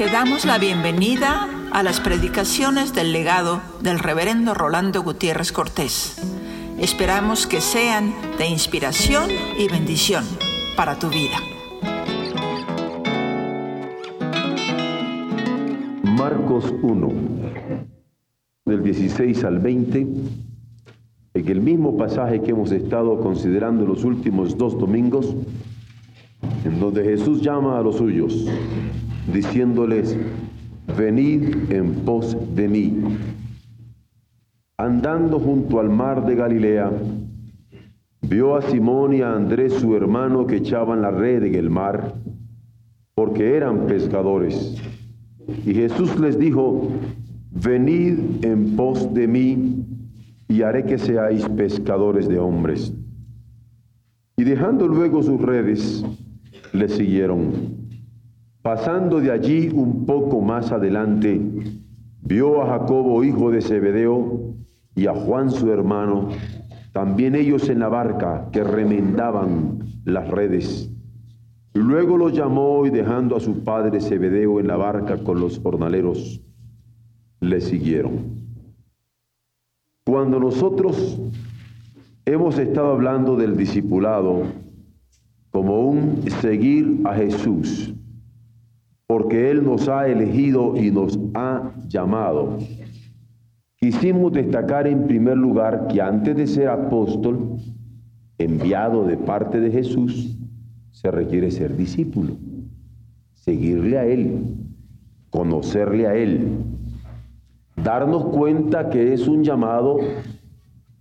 Te damos la bienvenida a las predicaciones del legado del reverendo Rolando Gutiérrez Cortés. Esperamos que sean de inspiración y bendición para tu vida. Marcos 1, del 16 al 20, en el mismo pasaje que hemos estado considerando los últimos dos domingos, en donde Jesús llama a los suyos diciéndoles, venid en pos de mí. Andando junto al mar de Galilea, vio a Simón y a Andrés su hermano que echaban la red en el mar, porque eran pescadores. Y Jesús les dijo, venid en pos de mí, y haré que seáis pescadores de hombres. Y dejando luego sus redes, le siguieron. Pasando de allí un poco más adelante, vio a Jacobo, hijo de Zebedeo, y a Juan su hermano, también ellos en la barca que remendaban las redes. Luego los llamó y dejando a su padre Zebedeo en la barca con los jornaleros, le siguieron. Cuando nosotros hemos estado hablando del discipulado como un seguir a Jesús, porque Él nos ha elegido y nos ha llamado. Quisimos destacar en primer lugar que antes de ser apóstol, enviado de parte de Jesús, se requiere ser discípulo, seguirle a Él, conocerle a Él, darnos cuenta que es un llamado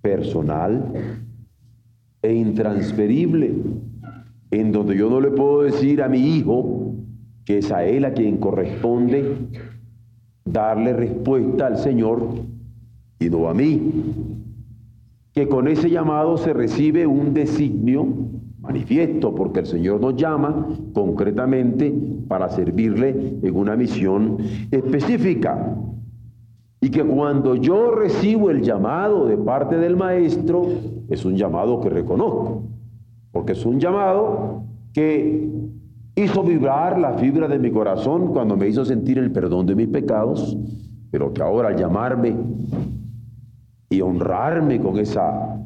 personal e intransferible, en donde yo no le puedo decir a mi hijo, que es a Él a quien corresponde darle respuesta al Señor y no a mí. Que con ese llamado se recibe un designio manifiesto, porque el Señor nos llama concretamente para servirle en una misión específica. Y que cuando yo recibo el llamado de parte del Maestro, es un llamado que reconozco, porque es un llamado que hizo vibrar la fibra de mi corazón cuando me hizo sentir el perdón de mis pecados, pero que ahora al llamarme y honrarme con esa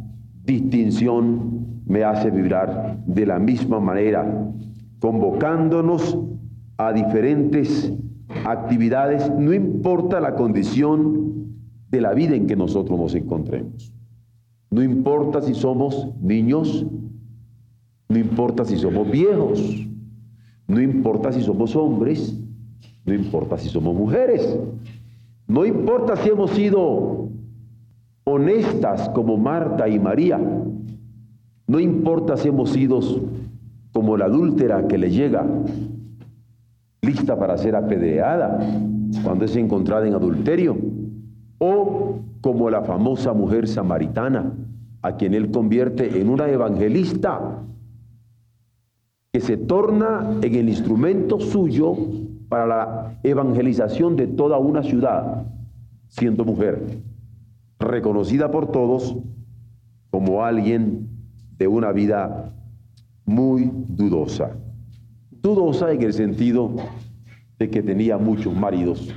distinción me hace vibrar de la misma manera, convocándonos a diferentes actividades, no importa la condición de la vida en que nosotros nos encontremos. No importa si somos niños, no importa si somos viejos, no importa si somos hombres, no importa si somos mujeres, no importa si hemos sido honestas como Marta y María, no importa si hemos sido como la adúltera que le llega, lista para ser apedreada cuando es encontrada en adulterio, o como la famosa mujer samaritana, a quien él convierte en una evangelista que se torna en el instrumento suyo para la evangelización de toda una ciudad, siendo mujer, reconocida por todos como alguien de una vida muy dudosa. Dudosa en el sentido de que tenía muchos maridos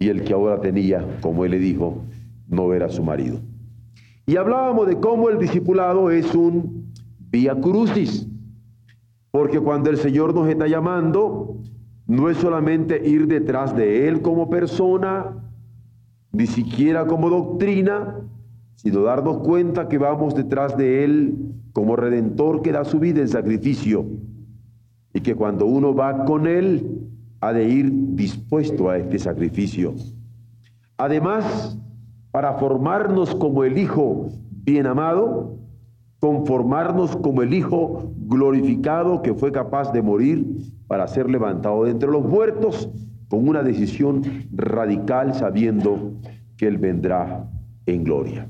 y el que ahora tenía, como él le dijo, no era su marido. Y hablábamos de cómo el discipulado es un vía crucis porque cuando el Señor nos está llamando, no es solamente ir detrás de Él como persona, ni siquiera como doctrina, sino darnos cuenta que vamos detrás de Él como redentor que da su vida en sacrificio. Y que cuando uno va con Él, ha de ir dispuesto a este sacrificio. Además, para formarnos como el Hijo bien amado, conformarnos como el Hijo glorificado que fue capaz de morir para ser levantado de entre los muertos con una decisión radical sabiendo que Él vendrá en gloria.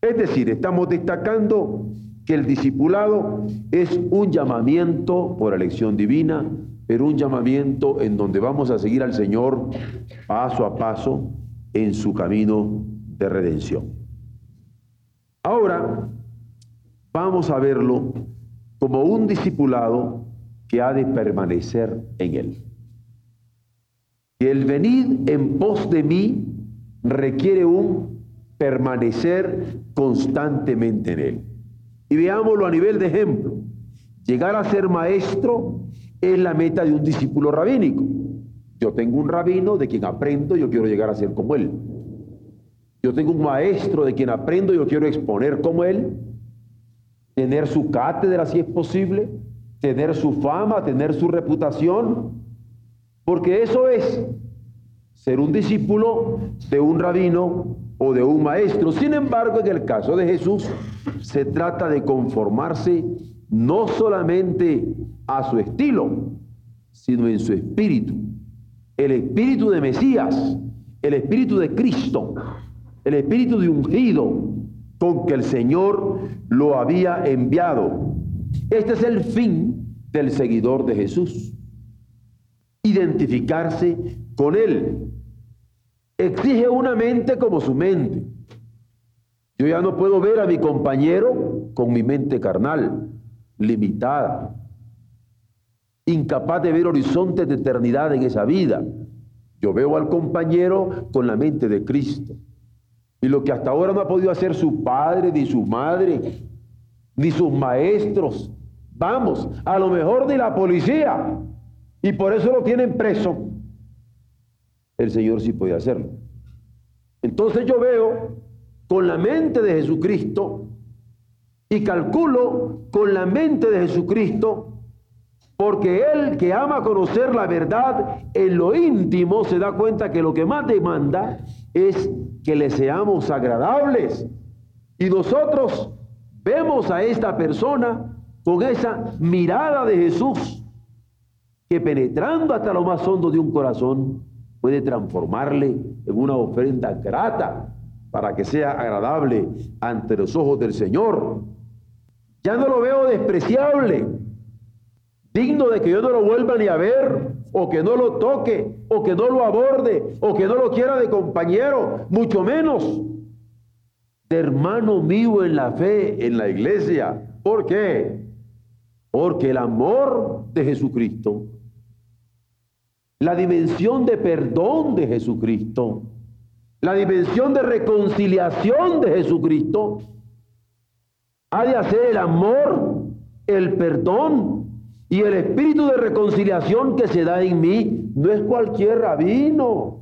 Es decir, estamos destacando que el discipulado es un llamamiento por elección divina, pero un llamamiento en donde vamos a seguir al Señor paso a paso en su camino de redención. Ahora, vamos a verlo como un discipulado que ha de permanecer en él. que el venir en pos de mí requiere un permanecer constantemente en él. Y veámoslo a nivel de ejemplo. Llegar a ser maestro es la meta de un discípulo rabínico. Yo tengo un rabino de quien aprendo, yo quiero llegar a ser como él. Yo tengo un maestro de quien aprendo, yo quiero exponer como él, tener su cátedra si es posible, tener su fama, tener su reputación, porque eso es ser un discípulo de un rabino o de un maestro. Sin embargo, en el caso de Jesús, se trata de conformarse no solamente a su estilo, sino en su espíritu. El espíritu de Mesías, el espíritu de Cristo, el espíritu de ungido con que el Señor lo había enviado. Este es el fin del seguidor de Jesús. Identificarse con Él. Exige una mente como su mente. Yo ya no puedo ver a mi compañero con mi mente carnal, limitada, incapaz de ver horizontes de eternidad en esa vida. Yo veo al compañero con la mente de Cristo. Y lo que hasta ahora no ha podido hacer su padre, ni su madre, ni sus maestros, vamos, a lo mejor de la policía, y por eso lo tienen preso, el Señor sí puede hacerlo. Entonces yo veo con la mente de Jesucristo y calculo con la mente de Jesucristo porque él que ama conocer la verdad en lo íntimo se da cuenta que lo que más demanda es que le seamos agradables. Y nosotros vemos a esta persona con esa mirada de Jesús que penetrando hasta lo más hondo de un corazón puede transformarle en una ofrenda grata para que sea agradable ante los ojos del Señor. Ya no lo veo despreciable, digno de que yo no lo vuelva ni a ver, o que no lo toque, o que no lo aborde, o que no lo quiera de compañero, mucho menos de hermano mío en la fe, en la iglesia. ¿Por qué? Porque el amor de Jesucristo la dimensión de perdón de Jesucristo, la dimensión de reconciliación de Jesucristo, ha de hacer el amor, el perdón y el espíritu de reconciliación que se da en mí. No es cualquier rabino,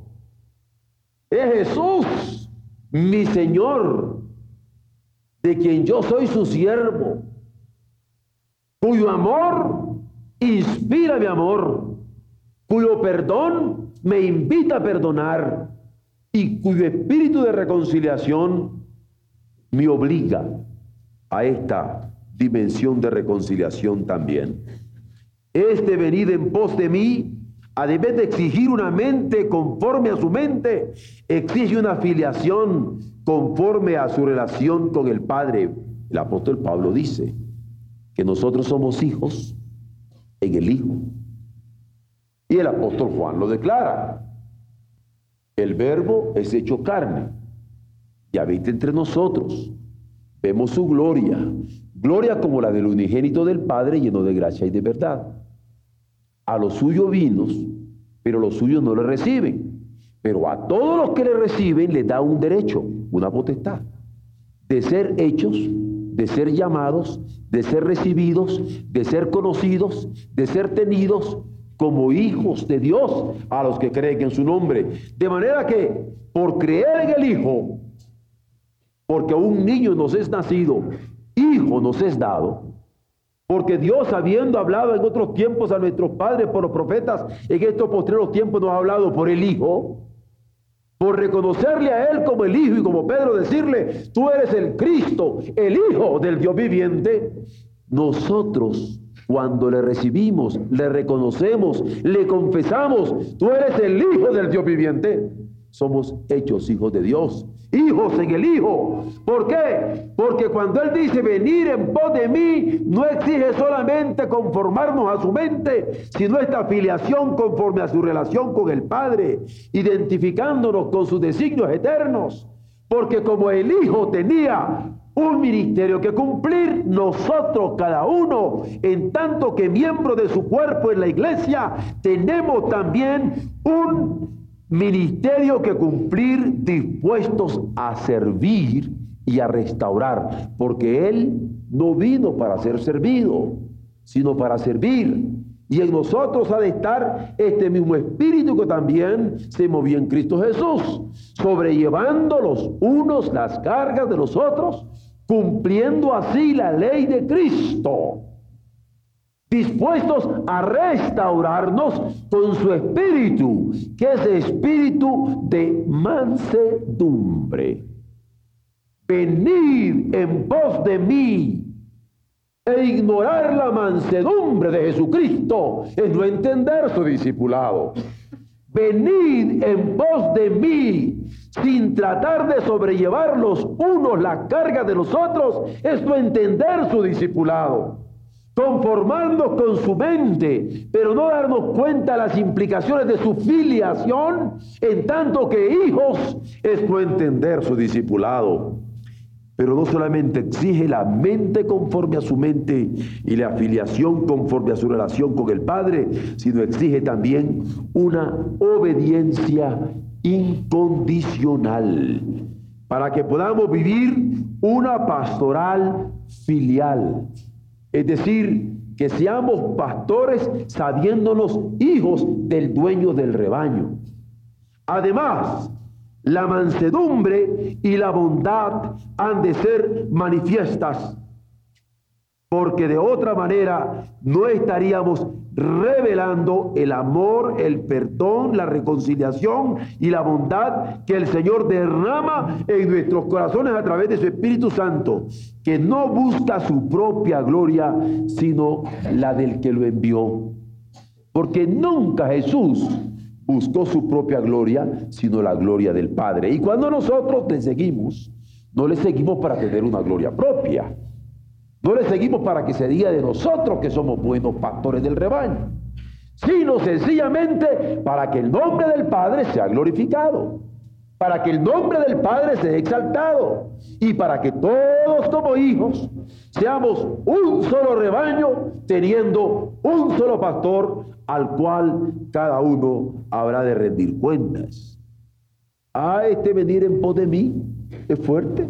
es Jesús, mi Señor, de quien yo soy su siervo, cuyo amor inspira mi amor cuyo perdón me invita a perdonar y cuyo espíritu de reconciliación me obliga a esta dimensión de reconciliación también. Este venid en pos de mí, además de exigir una mente conforme a su mente, exige una filiación conforme a su relación con el Padre. El apóstol Pablo dice que nosotros somos hijos en el Hijo. Y el apóstol Juan lo declara. El verbo es hecho carne y habita entre nosotros. Vemos su gloria, gloria como la del unigénito del Padre lleno de gracia y de verdad. A los suyos vinos, pero los suyos no le reciben. Pero a todos los que le reciben le da un derecho, una potestad, de ser hechos, de ser llamados, de ser recibidos, de ser conocidos, de ser tenidos como hijos de Dios a los que creen en su nombre. De manera que por creer en el Hijo, porque un niño nos es nacido, hijo nos es dado, porque Dios habiendo hablado en otros tiempos a nuestros padres por los profetas, en estos postreros tiempos nos ha hablado por el Hijo, por reconocerle a Él como el Hijo y como Pedro decirle, tú eres el Cristo, el Hijo del Dios viviente, nosotros cuando le recibimos, le reconocemos, le confesamos, tú eres el Hijo del Dios viviente, somos hechos hijos de Dios, hijos en el Hijo. ¿Por qué? Porque cuando Él dice venir en pos de mí, no exige solamente conformarnos a su mente, sino esta afiliación conforme a su relación con el Padre, identificándonos con sus designios eternos. Porque como el Hijo tenía un ministerio que cumplir nosotros cada uno, en tanto que miembro de su cuerpo en la iglesia, tenemos también un ministerio que cumplir dispuestos a servir y a restaurar, porque Él no vino para ser servido, sino para servir. Y en nosotros ha de estar este mismo espíritu que también se movió en Cristo Jesús, sobrellevando los unos las cargas de los otros, cumpliendo así la ley de Cristo dispuestos a restaurarnos con su espíritu, que es espíritu de mansedumbre. Venid en pos de mí e ignorar la mansedumbre de Jesucristo es no entender su discipulado. Venid en pos de mí sin tratar de sobrellevar los unos la carga de los otros es no entender su discipulado conformarnos con su mente, pero no darnos cuenta las implicaciones de su filiación, en tanto que hijos es no entender su discipulado. Pero no solamente exige la mente conforme a su mente y la afiliación conforme a su relación con el Padre, sino exige también una obediencia incondicional para que podamos vivir una pastoral filial es decir, que seamos pastores sabiéndonos hijos del dueño del rebaño. Además, la mansedumbre y la bondad han de ser manifiestas, porque de otra manera no estaríamos revelando el amor, el perdón, la reconciliación y la bondad que el Señor derrama en nuestros corazones a través de su Espíritu Santo, que no busca su propia gloria, sino la del que lo envió. Porque nunca Jesús buscó su propia gloria, sino la gloria del Padre. Y cuando nosotros le seguimos, no le seguimos para tener una gloria propia, no le seguimos para que se diga de nosotros que somos buenos pastores del rebaño, sino sencillamente para que el nombre del Padre sea glorificado, para que el nombre del Padre sea exaltado y para que todos como hijos seamos un solo rebaño teniendo un solo pastor al cual cada uno habrá de rendir cuentas. Ah, este venir en pos de mí es fuerte.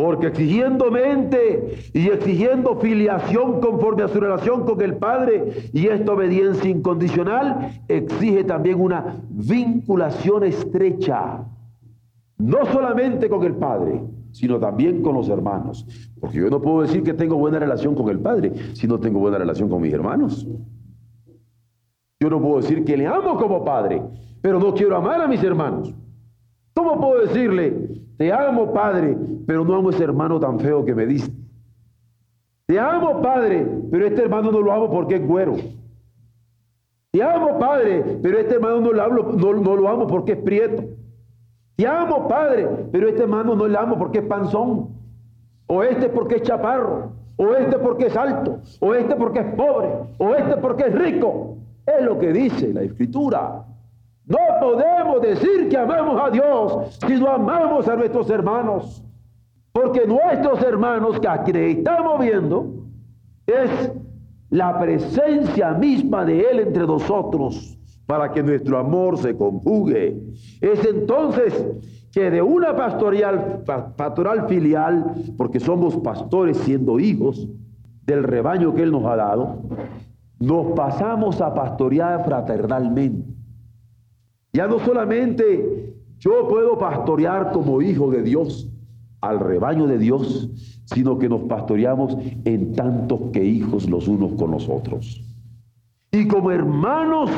Porque exigiendo mente y exigiendo filiación conforme a su relación con el Padre y esta obediencia incondicional, exige también una vinculación estrecha, no solamente con el Padre, sino también con los hermanos. Porque yo no puedo decir que tengo buena relación con el Padre si no tengo buena relación con mis hermanos. Yo no puedo decir que le amo como Padre, pero no quiero amar a mis hermanos. ¿Cómo puedo decirle, te amo, Padre, pero no amo a ese hermano tan feo que me diste. Te amo, Padre, pero este hermano no lo amo porque es güero. Te amo, Padre, pero este hermano no lo, no, no lo amo porque es prieto. Te amo, Padre, pero este hermano no le amo porque es panzón. O este porque es chaparro. O este porque es alto. O este porque es pobre. O este porque es rico. Es lo que dice la Escritura. No podemos decir que amamos a Dios si no amamos a nuestros hermanos. Porque nuestros hermanos que aquí estamos viendo es la presencia misma de Él entre nosotros para que nuestro amor se conjugue. Es entonces que de una pastoral, pastoral filial, porque somos pastores siendo hijos del rebaño que Él nos ha dado, nos pasamos a pastorear fraternalmente. Ya no solamente yo puedo pastorear como hijo de Dios al rebaño de Dios, sino que nos pastoreamos en tantos que hijos los unos con los otros. Y como hermanos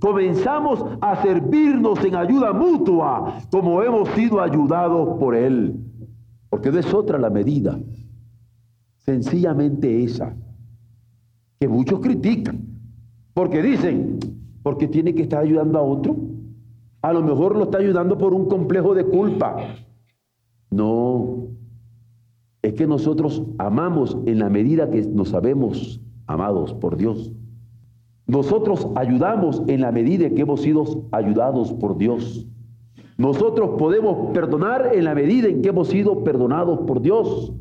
comenzamos a servirnos en ayuda mutua, como hemos sido ayudados por Él. Porque no es otra la medida, sencillamente esa, que muchos critican, porque dicen, porque tiene que estar ayudando a otro. A lo mejor lo está ayudando por un complejo de culpa. No, es que nosotros amamos en la medida que nos sabemos amados por Dios. Nosotros ayudamos en la medida que hemos sido ayudados por Dios. Nosotros podemos perdonar en la medida en que hemos sido perdonados por Dios.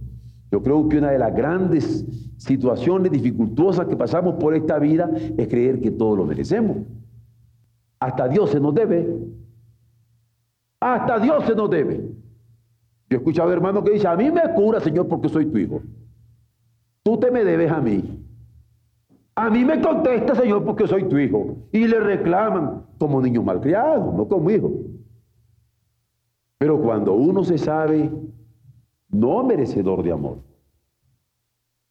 Yo creo que una de las grandes situaciones dificultuosas que pasamos por esta vida es creer que todo lo merecemos. Hasta Dios se nos debe. Hasta Dios se nos debe. Yo he escuchado hermanos que dicen, a mí me cura, Señor, porque soy tu hijo. Tú te me debes a mí. A mí me contesta, Señor, porque soy tu hijo. Y le reclaman como niño malcriado, no como hijo. Pero cuando uno se sabe no merecedor de amor,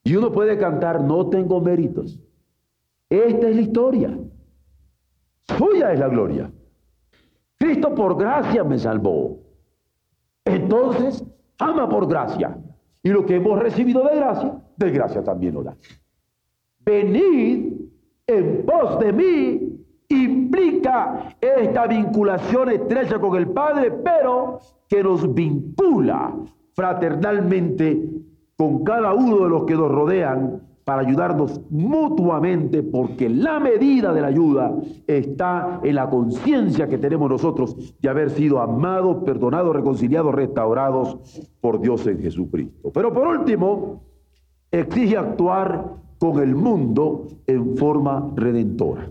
y uno puede cantar, no tengo méritos, esta es la historia. Suya es la gloria. Cristo por gracia me salvó. Entonces, ama por gracia. Y lo que hemos recibido de gracia, de gracia también da. Venid en pos de mí implica esta vinculación estrecha con el Padre, pero que nos vincula fraternalmente con cada uno de los que nos rodean para ayudarnos mutuamente, porque la medida de la ayuda está en la conciencia que tenemos nosotros de haber sido amados, perdonados, reconciliados, restaurados por Dios en Jesucristo. Pero por último, exige actuar con el mundo en forma redentora.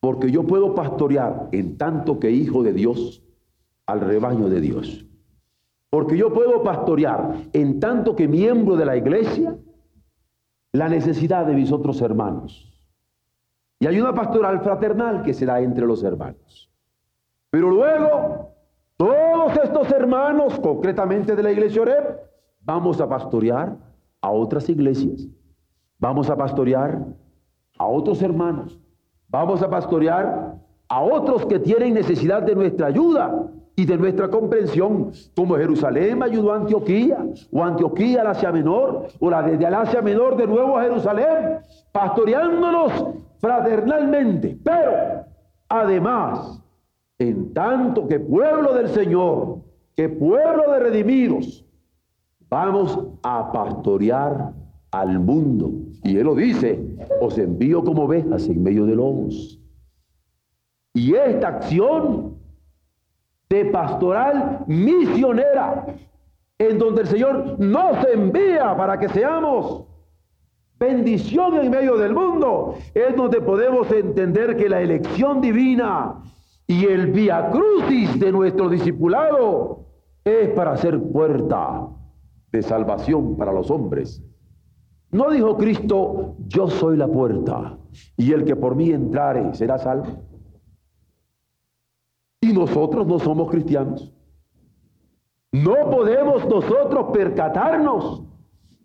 Porque yo puedo pastorear en tanto que hijo de Dios al rebaño de Dios. Porque yo puedo pastorear en tanto que miembro de la iglesia la necesidad de mis otros hermanos. Y hay una pastoral fraternal que se da entre los hermanos. Pero luego, todos estos hermanos, concretamente de la iglesia Oreb, vamos a pastorear a otras iglesias. Vamos a pastorear a otros hermanos. Vamos a pastorear a otros que tienen necesidad de nuestra ayuda y de nuestra comprensión, como Jerusalén ayudó a Antioquía, o Antioquía al Asia Menor, o la desde el Asia Menor de nuevo a Jerusalén, pastoreándonos fraternalmente. Pero, además, en tanto que pueblo del Señor, que pueblo de redimidos, vamos a pastorear al mundo. Y Él lo dice, os envío como ovejas en medio de lobos. Y esta acción de pastoral misionera, en donde el Señor nos envía para que seamos bendición en medio del mundo, es donde podemos entender que la elección divina y el via crucis de nuestro discipulado es para ser puerta de salvación para los hombres. No dijo Cristo, yo soy la puerta, y el que por mí entrare será salvo. Nosotros no somos cristianos. No podemos nosotros percatarnos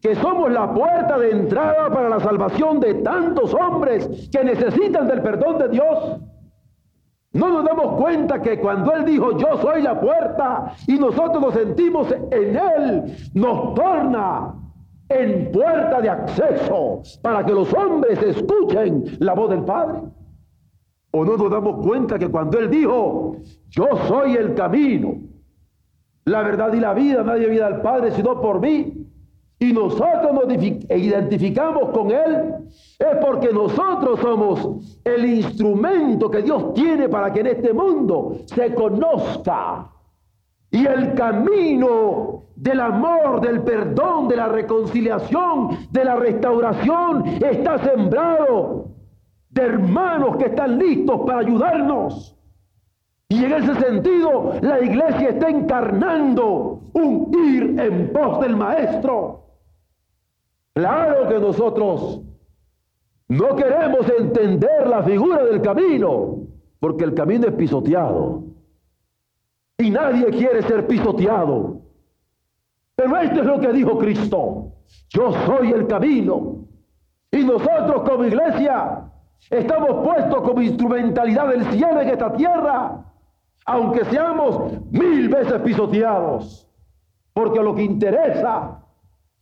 que somos la puerta de entrada para la salvación de tantos hombres que necesitan del perdón de Dios. No nos damos cuenta que cuando Él dijo, yo soy la puerta, y nosotros nos sentimos en Él, nos torna en puerta de acceso para que los hombres escuchen la voz del Padre. ¿O no nos damos cuenta que cuando Él dijo, yo soy el camino, la verdad y la vida, nadie viene al Padre sino por mí, y nosotros nos identificamos con Él, es porque nosotros somos el instrumento que Dios tiene para que en este mundo se conozca. Y el camino del amor, del perdón, de la reconciliación, de la restauración está sembrado de hermanos que están listos para ayudarnos. Y en ese sentido, la iglesia está encarnando un ir en pos del maestro. Claro que nosotros no queremos entender la figura del camino, porque el camino es pisoteado. Y nadie quiere ser pisoteado. Pero esto es lo que dijo Cristo. Yo soy el camino. Y nosotros como iglesia Estamos puestos como instrumentalidad del cielo en esta tierra, aunque seamos mil veces pisoteados, porque lo que interesa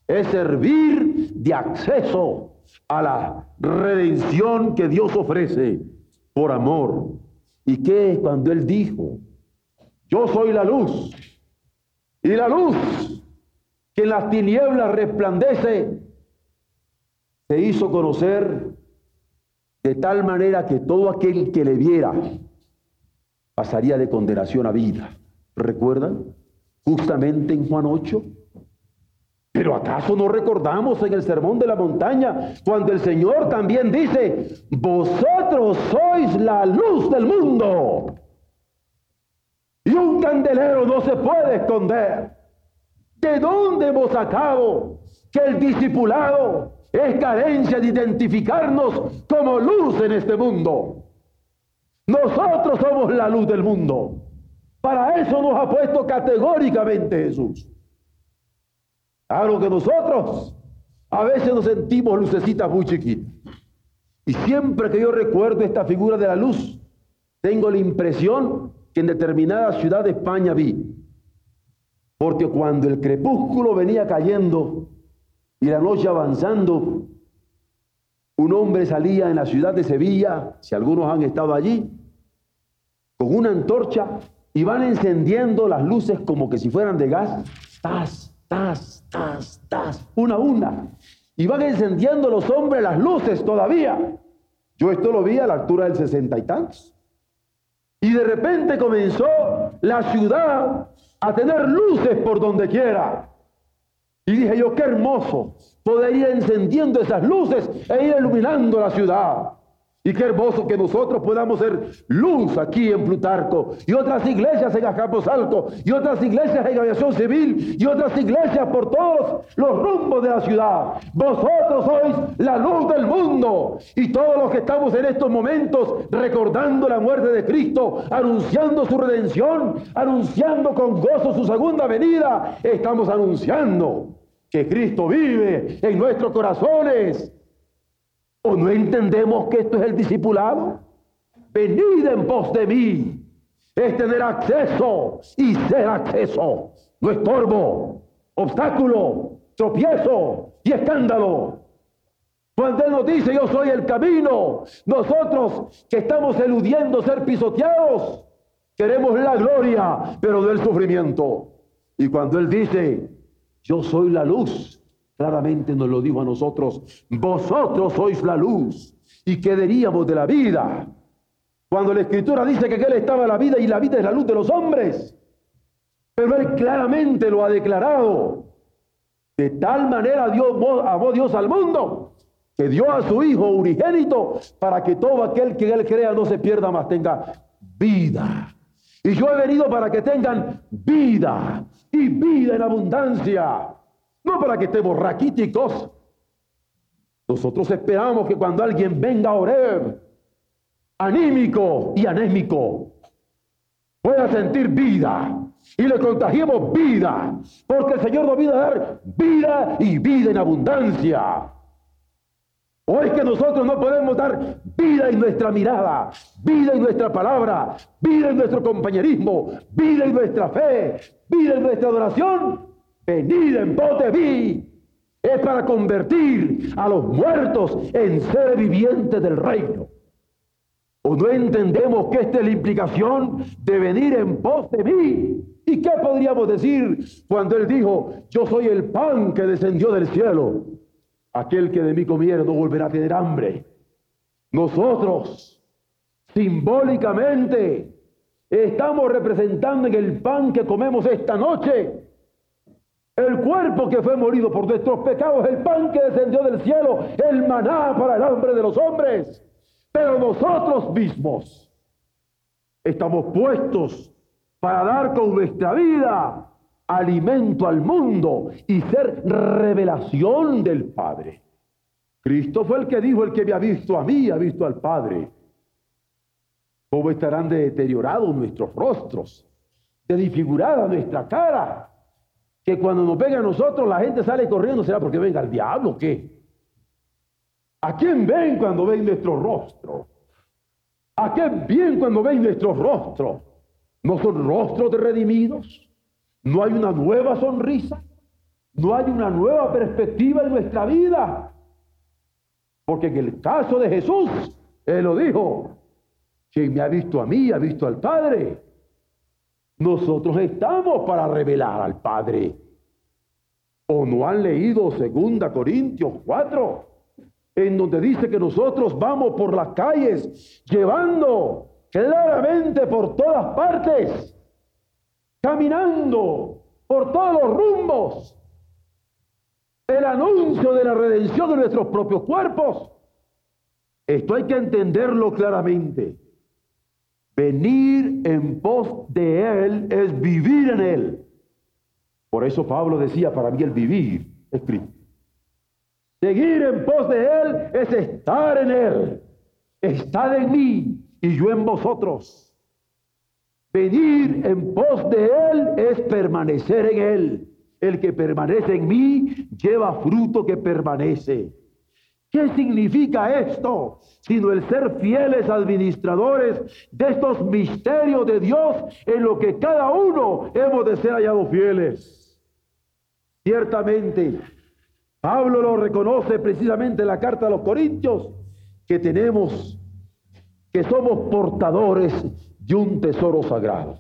es servir de acceso a la redención que Dios ofrece por amor. ¿Y qué es cuando Él dijo, yo soy la luz? Y la luz que en las tinieblas resplandece, se hizo conocer de tal manera que todo aquel que le viera pasaría de condenación a vida. ¿Recuerdan? Justamente en Juan 8. Pero ¿acaso no recordamos en el Sermón de la Montaña cuando el Señor también dice, vosotros sois la luz del mundo? Y un candelero no se puede esconder. ¿De dónde hemos sacado que el discipulado es carencia de identificarnos como luz en este mundo? Nosotros somos la luz del mundo. Para eso nos ha puesto categóricamente Jesús. Claro que nosotros a veces nos sentimos lucecitas muy chiquitas. Y siempre que yo recuerdo esta figura de la luz, tengo la impresión que en determinada ciudad de España vi. Porque cuando el crepúsculo venía cayendo y la noche avanzando, un hombre salía en la ciudad de Sevilla, si algunos han estado allí, con una antorcha y van encendiendo las luces como que si fueran de gas, tas, tas, tas, tas, una a una. Y van encendiendo los hombres las luces todavía. Yo esto lo vi a la altura del sesenta y tantos. Y de repente comenzó la ciudad a tener luces por donde quiera. Y dije yo, qué hermoso poder ir encendiendo esas luces e ir iluminando la ciudad. Y qué hermoso que nosotros podamos ser luz aquí en Plutarco. Y otras iglesias en Alto. Y otras iglesias en aviación civil. Y otras iglesias por todos los rumbos de la ciudad. Vosotros sois la luz del mundo. Y todos los que estamos en estos momentos recordando la muerte de Cristo, anunciando su redención, anunciando con gozo su segunda venida, estamos anunciando que Cristo vive en nuestros corazones ¿O no entendemos que esto es el discipulado? Venid en pos de mí. Es tener acceso y ser acceso. No estorbo, obstáculo, tropiezo y escándalo. Cuando Él nos dice yo soy el camino, nosotros que estamos eludiendo ser pisoteados, queremos la gloria, pero no el sufrimiento. Y cuando Él dice yo soy la luz, Claramente nos lo dijo a nosotros, vosotros sois la luz. ¿Y qué diríamos de la vida? Cuando la escritura dice que Él estaba la vida y la vida es la luz de los hombres. Pero Él claramente lo ha declarado. De tal manera Dios, amó Dios al mundo que dio a su Hijo unigénito para que todo aquel que Él crea no se pierda más, tenga vida. Y yo he venido para que tengan vida y vida en abundancia. No para que estemos raquíticos. Nosotros esperamos que cuando alguien venga a orar, anímico y anémico, pueda sentir vida y le contagiemos vida, porque el Señor nos viene a dar vida y vida en abundancia. ¿O es que nosotros no podemos dar vida en nuestra mirada, vida en nuestra palabra, vida en nuestro compañerismo, vida en nuestra fe, vida en nuestra adoración? Venid en pos de mí. Es para convertir a los muertos en seres vivientes del reino. ¿O no entendemos que esta es la implicación de venir en pos de mí? ¿Y qué podríamos decir cuando Él dijo, yo soy el pan que descendió del cielo? Aquel que de mí comiera no volverá a tener hambre. Nosotros, simbólicamente, estamos representando en el pan que comemos esta noche el cuerpo que fue morido por nuestros pecados, el pan que descendió del cielo, el maná para el hambre de los hombres. Pero nosotros mismos estamos puestos para dar con nuestra vida alimento al mundo y ser revelación del Padre. Cristo fue el que dijo, el que me ha visto a mí, ha visto al Padre. ¿Cómo estarán deteriorados nuestros rostros? De disfigurada nuestra cara que cuando nos venga a nosotros la gente sale corriendo, ¿será porque venga el diablo qué? ¿A quién ven cuando ven nuestro rostro? ¿A quién ven cuando ven nuestro rostro? ¿No son rostros de redimidos? ¿No hay una nueva sonrisa? ¿No hay una nueva perspectiva en nuestra vida? Porque en el caso de Jesús, Él lo dijo, quien me ha visto a mí, ha visto al Padre. Nosotros estamos para revelar al Padre. ¿O no han leído 2 Corintios 4? En donde dice que nosotros vamos por las calles llevando claramente por todas partes, caminando por todos los rumbos, el anuncio de la redención de nuestros propios cuerpos. Esto hay que entenderlo claramente. Venir en pos de Él es vivir en Él. Por eso Pablo decía, para mí el vivir es. Seguir en pos de Él es estar en Él. Estar en mí y yo en vosotros. Venir en pos de Él es permanecer en Él. El que permanece en mí lleva fruto que permanece. ¿Qué significa esto? Sino el ser fieles administradores de estos misterios de Dios en lo que cada uno hemos de ser hallados fieles. Ciertamente, Pablo lo reconoce precisamente en la carta a los Corintios, que tenemos, que somos portadores de un tesoro sagrado.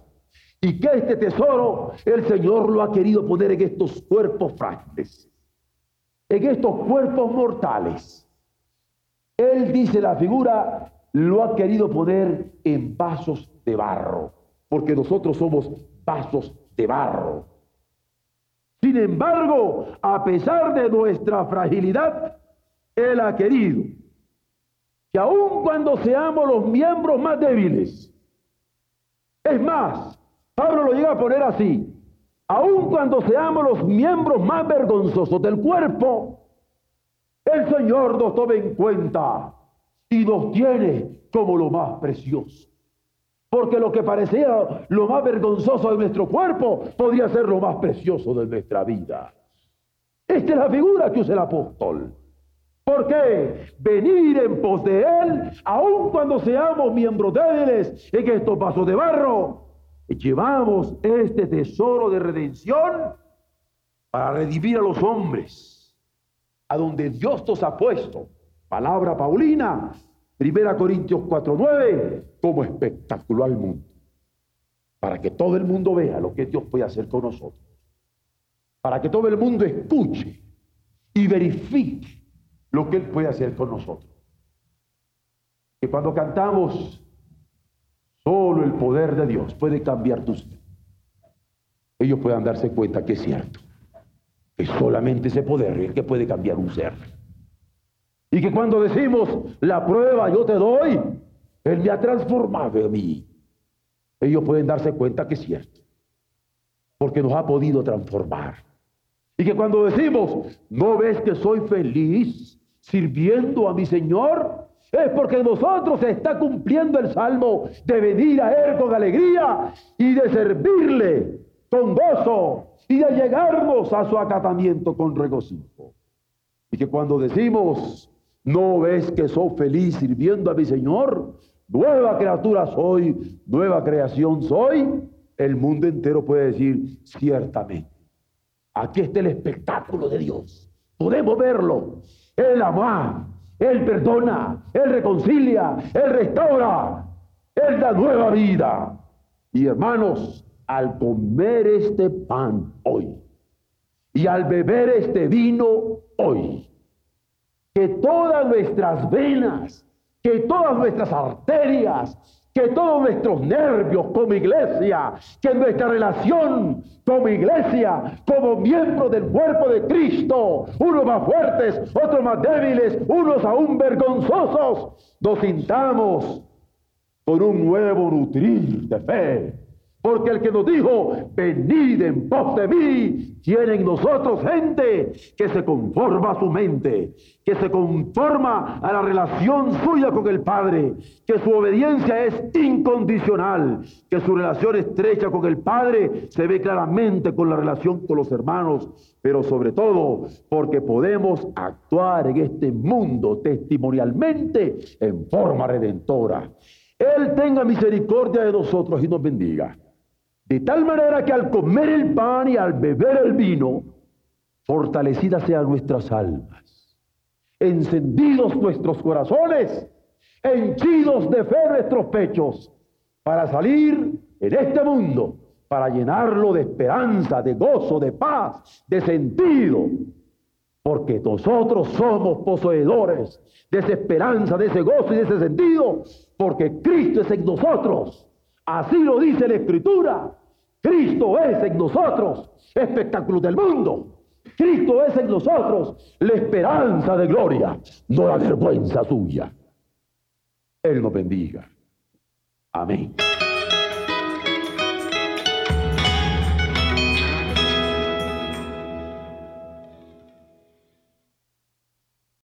Y que este tesoro el Señor lo ha querido poner en estos cuerpos frágiles, en estos cuerpos mortales. Él dice la figura, lo ha querido poner en vasos de barro, porque nosotros somos vasos de barro. Sin embargo, a pesar de nuestra fragilidad, Él ha querido que aun cuando seamos los miembros más débiles, es más, Pablo lo llega a poner así. Aun cuando seamos los miembros más vergonzosos del cuerpo, el Señor nos toma en cuenta y nos tiene como lo más precioso. Porque lo que parecía lo más vergonzoso de nuestro cuerpo podría ser lo más precioso de nuestra vida. Esta es la figura que usa el apóstol. ¿Por qué? Venir en pos de Él, aun cuando seamos miembros débiles en estos vasos de barro, llevamos este tesoro de redención para redimir a los hombres, a donde Dios nos ha puesto. Palabra Paulina, Primera Corintios 4:9, como espectáculo al mundo, para que todo el mundo vea lo que Dios puede hacer con nosotros, para que todo el mundo escuche y verifique lo que Él puede hacer con nosotros. Que cuando cantamos Solo el poder de Dios puede cambiar tus vidas. Ellos puedan darse cuenta que es cierto. Que solamente ese poder es que puede cambiar un ser. Y que cuando decimos la prueba yo te doy, Él me ha transformado a mí. Ellos pueden darse cuenta que es cierto. Porque nos ha podido transformar. Y que cuando decimos, no ves que soy feliz sirviendo a mi Señor, es porque nosotros se está cumpliendo el salmo de venir a Él con alegría y de servirle con gozo y de llegarnos a su acatamiento con regocijo. Y que cuando decimos, no ves que soy feliz sirviendo a mi Señor, nueva criatura soy, nueva creación soy, el mundo entero puede decir ciertamente. Aquí está el espectáculo de Dios. Podemos verlo. Él ama, él perdona, Él reconcilia, Él restaura, Él da nueva vida. Y hermanos, al comer este pan hoy y al beber este vino hoy, que todas nuestras venas, que todas nuestras arterias, que todos nuestros nervios como iglesia, que nuestra relación como iglesia, como miembro del cuerpo de Cristo, unos más fuertes, otros más débiles, unos aún vergonzosos, nos sintamos con un nuevo nutrir de fe porque el que nos dijo, venid en pos de mí, tiene en nosotros gente que se conforma a su mente, que se conforma a la relación suya con el Padre, que su obediencia es incondicional, que su relación estrecha con el Padre se ve claramente con la relación con los hermanos, pero sobre todo porque podemos actuar en este mundo testimonialmente en forma redentora. Él tenga misericordia de nosotros y nos bendiga. De tal manera que al comer el pan y al beber el vino, fortalecidas sean nuestras almas, encendidos nuestros corazones, henchidos de fe nuestros pechos, para salir en este mundo, para llenarlo de esperanza, de gozo, de paz, de sentido, porque nosotros somos poseedores de esa esperanza, de ese gozo y de ese sentido, porque Cristo es en nosotros. Así lo dice la Escritura. Cristo es en nosotros, espectáculo del mundo. Cristo es en nosotros la esperanza de gloria, no la vergüenza suya. Él nos bendiga. Amén.